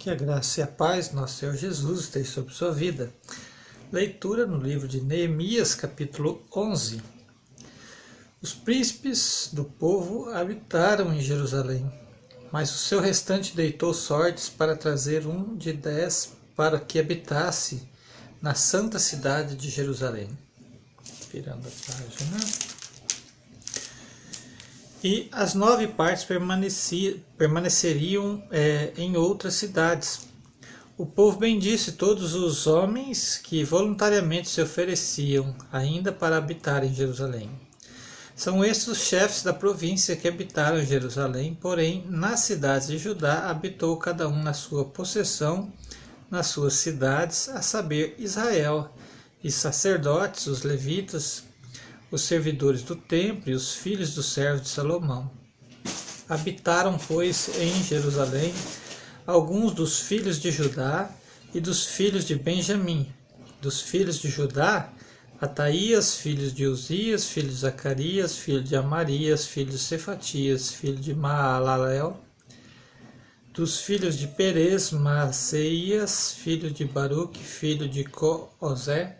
Que a graça e a paz, nosso Senhor Jesus, esteja sobre sua vida. Leitura no livro de Neemias, capítulo 11. Os príncipes do povo habitaram em Jerusalém, mas o seu restante deitou sortes para trazer um de dez para que habitasse na santa cidade de Jerusalém. Virando a página e as nove partes permaneceriam é, em outras cidades. O povo bendisse todos os homens que voluntariamente se ofereciam ainda para habitar em Jerusalém. São estes os chefes da província que habitaram Jerusalém, porém, nas cidades de Judá habitou cada um na sua possessão, nas suas cidades, a saber, Israel, e sacerdotes, os levitas, os servidores do templo e os filhos dos servos de Salomão. Habitaram, pois, em Jerusalém alguns dos filhos de Judá e dos filhos de Benjamim. Dos filhos de Judá, Ataías, filho de Uzias, filho de Zacarias, filho de Amarias, filho de Cefatias, filho de Maalalel. Dos filhos de Perez, Maceias, filho de Baruque, filho de Coozé,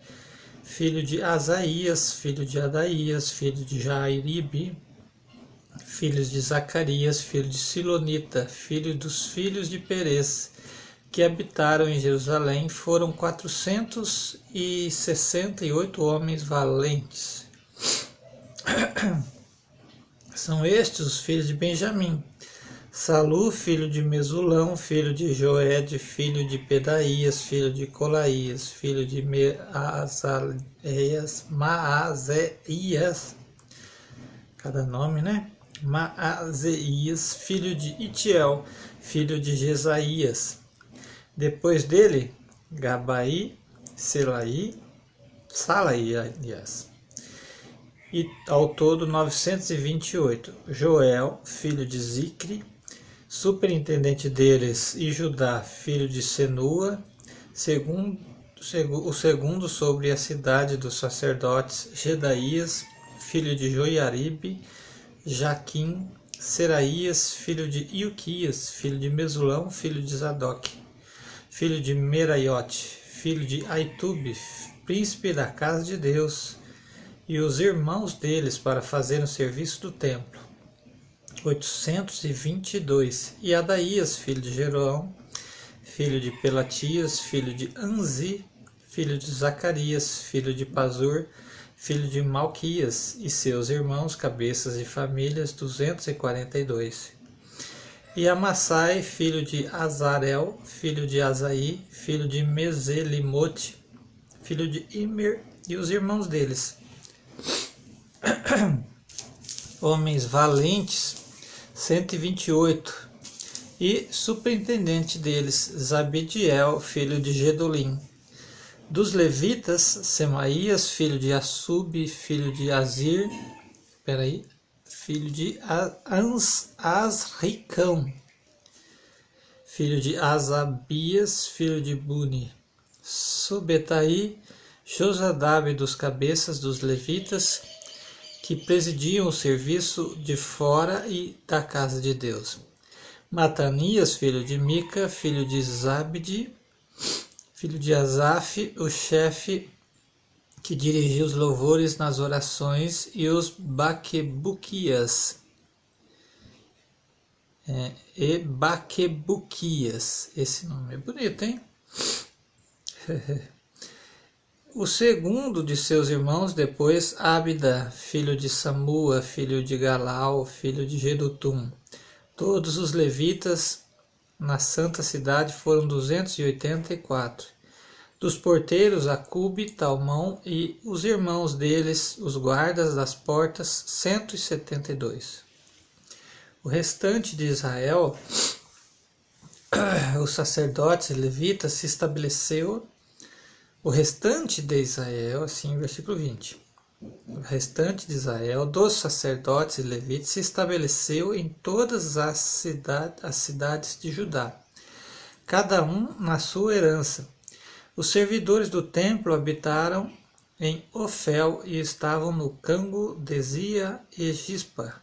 filho de Asaías, filho de Adaías, filho de Jairibe, filhos de Zacarias, filho de Silonita, filho dos filhos de Perez, que habitaram em Jerusalém, foram quatrocentos e sessenta e oito homens valentes. São estes os filhos de Benjamim, Salu, filho de Mesulão, filho de Joed, filho de Pedaías, filho de Colaías, filho de Maazéias, cada nome, né? Maazéias, filho de Itiel, filho de Jesaías. Depois dele, Gabai, Selaí, Salaías. E ao todo 928. Joel, filho de Zicre, superintendente deles, e Judá, filho de Senua, segundo, o segundo sobre a cidade dos sacerdotes, Gedaías, filho de Joiaribe, Jaquim, Seraías, filho de Ilquias, filho de Mesulão, filho de Zadok, filho de Meraiote, filho de Aitube, príncipe da casa de Deus, e os irmãos deles para fazerem o serviço do templo 822. E Adaías, filho de Jeroão, filho de Pelatias, filho de Anzi, filho de Zacarias, filho de Pazur, filho de Malquias, e seus irmãos, cabeças e famílias, 242. E Amassai, filho de Azarel, filho de Azaí, filho de Meselimote, filho de Imer, e os irmãos deles. Homens valentes 128. E superintendente deles, Zabdiel, filho de Gedolim. Dos levitas, Semaías, filho de Assub, filho de Azir, peraí, filho de Ans, Asricão, filho de Azabias, filho de Buni. Subetai, Josadab dos cabeças dos levitas, que presidiam o serviço de fora e da casa de Deus. Matanias, filho de Mica, filho de Zabdi, filho de Asaf, o chefe que dirigia os louvores nas orações, e os Baquebuquias, é, e Baquebuquias. Esse nome é bonito, hein? O segundo de seus irmãos, depois, Abda, filho de Samua, filho de Galal, filho de Gedutum. Todos os levitas na santa cidade foram 284. Dos porteiros, Acube, Talmão e os irmãos deles, os guardas das portas, 172. O restante de Israel, os sacerdotes levitas, se estabeleceu o restante de Israel, assim, versículo 20. O restante de Israel, dos sacerdotes e levitas, se estabeleceu em todas as, cidade, as vezes de Judá, cada um na sua herança. Os servidores do templo habitaram em Ofel e estavam no Cango de Zia e Gispa.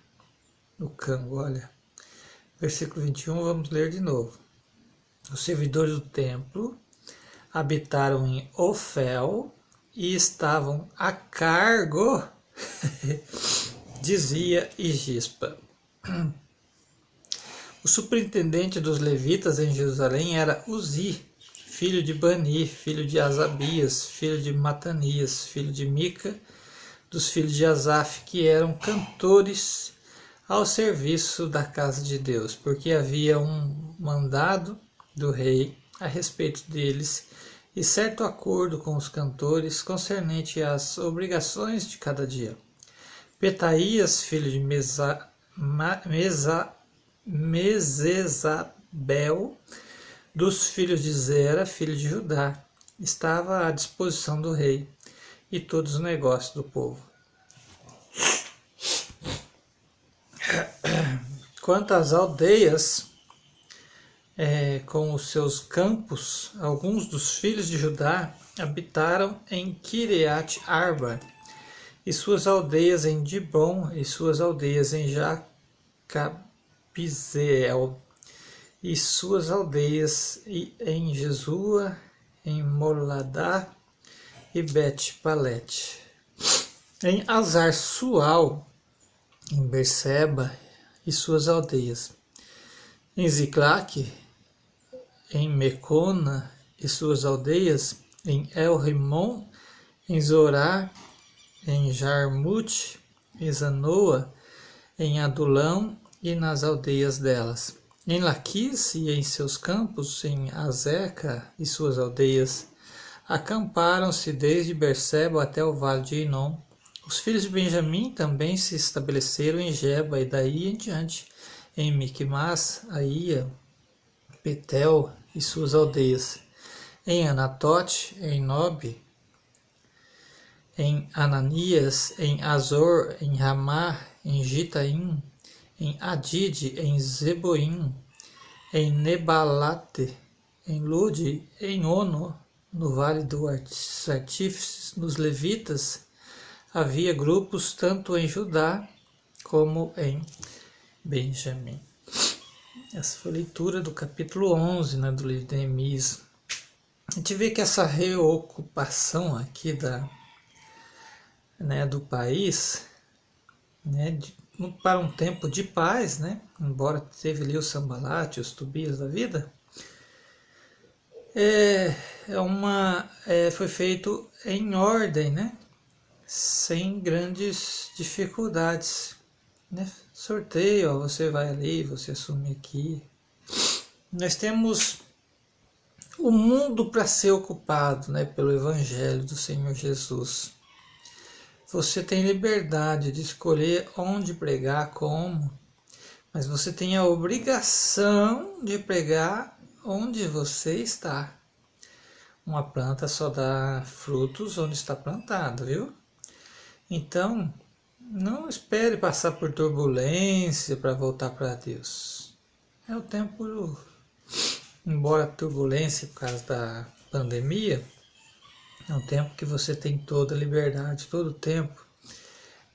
No Cango, olha. Versículo 21, vamos ler de novo. os servidores do templo habitaram em Ofel e estavam a cargo, dizia Igispa. O superintendente dos levitas em Jerusalém era Uzi, filho de Bani, filho de Asabias, filho de Matanias, filho de Mica, dos filhos de Asaf, que eram cantores ao serviço da casa de Deus, porque havia um mandado do rei a respeito deles e certo acordo com os cantores concernente às obrigações de cada dia. Petaías, filho de Mesa, Mesa, Mesesabel, dos filhos de Zera, filho de Judá, estava à disposição do rei e todos os negócios do povo. Quanto às aldeias, é, com os seus campos, alguns dos filhos de Judá habitaram em Kiriat Arba, e suas aldeias em Dibon, e suas aldeias em Jacabizeel, e suas aldeias em Jesua, em Moladá e Bet-Palet. Em Azar Sual, em Berseba e suas aldeias. Em Ziclac, em Mecona e suas aldeias, em El Rimon, em Zorá, em Jarmute, em Zanoa, em Adulão e nas aldeias delas. Em Laquis e em seus campos, em Azeca e suas aldeias, acamparam-se desde Berseba até o vale de Inom. Os filhos de Benjamim também se estabeleceram em Geba e daí em diante, em Miquimás, Aia, Betel e suas aldeias, em Anatote, em Nob, em Ananias, em Azor, em Ramá, em Gitaim, em Adid, em Zeboim, em Nebalate, em Lude, em Ono, no vale dos artífices, nos levitas, havia grupos tanto em Judá como em Benjamim. Essa foi a leitura do capítulo 11 né, do livro de Neemias. A gente vê que essa reocupação aqui da, né, do país né, de, para um tempo de paz, né, embora teve ali o Sambalate, os Tubias da vida, é, é uma, é, foi feito em ordem, né, sem grandes dificuldades. Né? Sorteio, ó, você vai ali, você assume aqui. Nós temos o mundo para ser ocupado né, pelo Evangelho do Senhor Jesus. Você tem liberdade de escolher onde pregar, como, mas você tem a obrigação de pregar onde você está. Uma planta só dá frutos onde está plantada, viu? Então, não espere passar por turbulência para voltar para Deus. É o tempo, embora turbulência por causa da pandemia, é um tempo que você tem toda a liberdade, todo o tempo,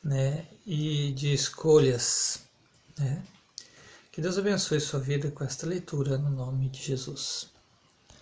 né? E de escolhas, né? Que Deus abençoe sua vida com esta leitura no nome de Jesus.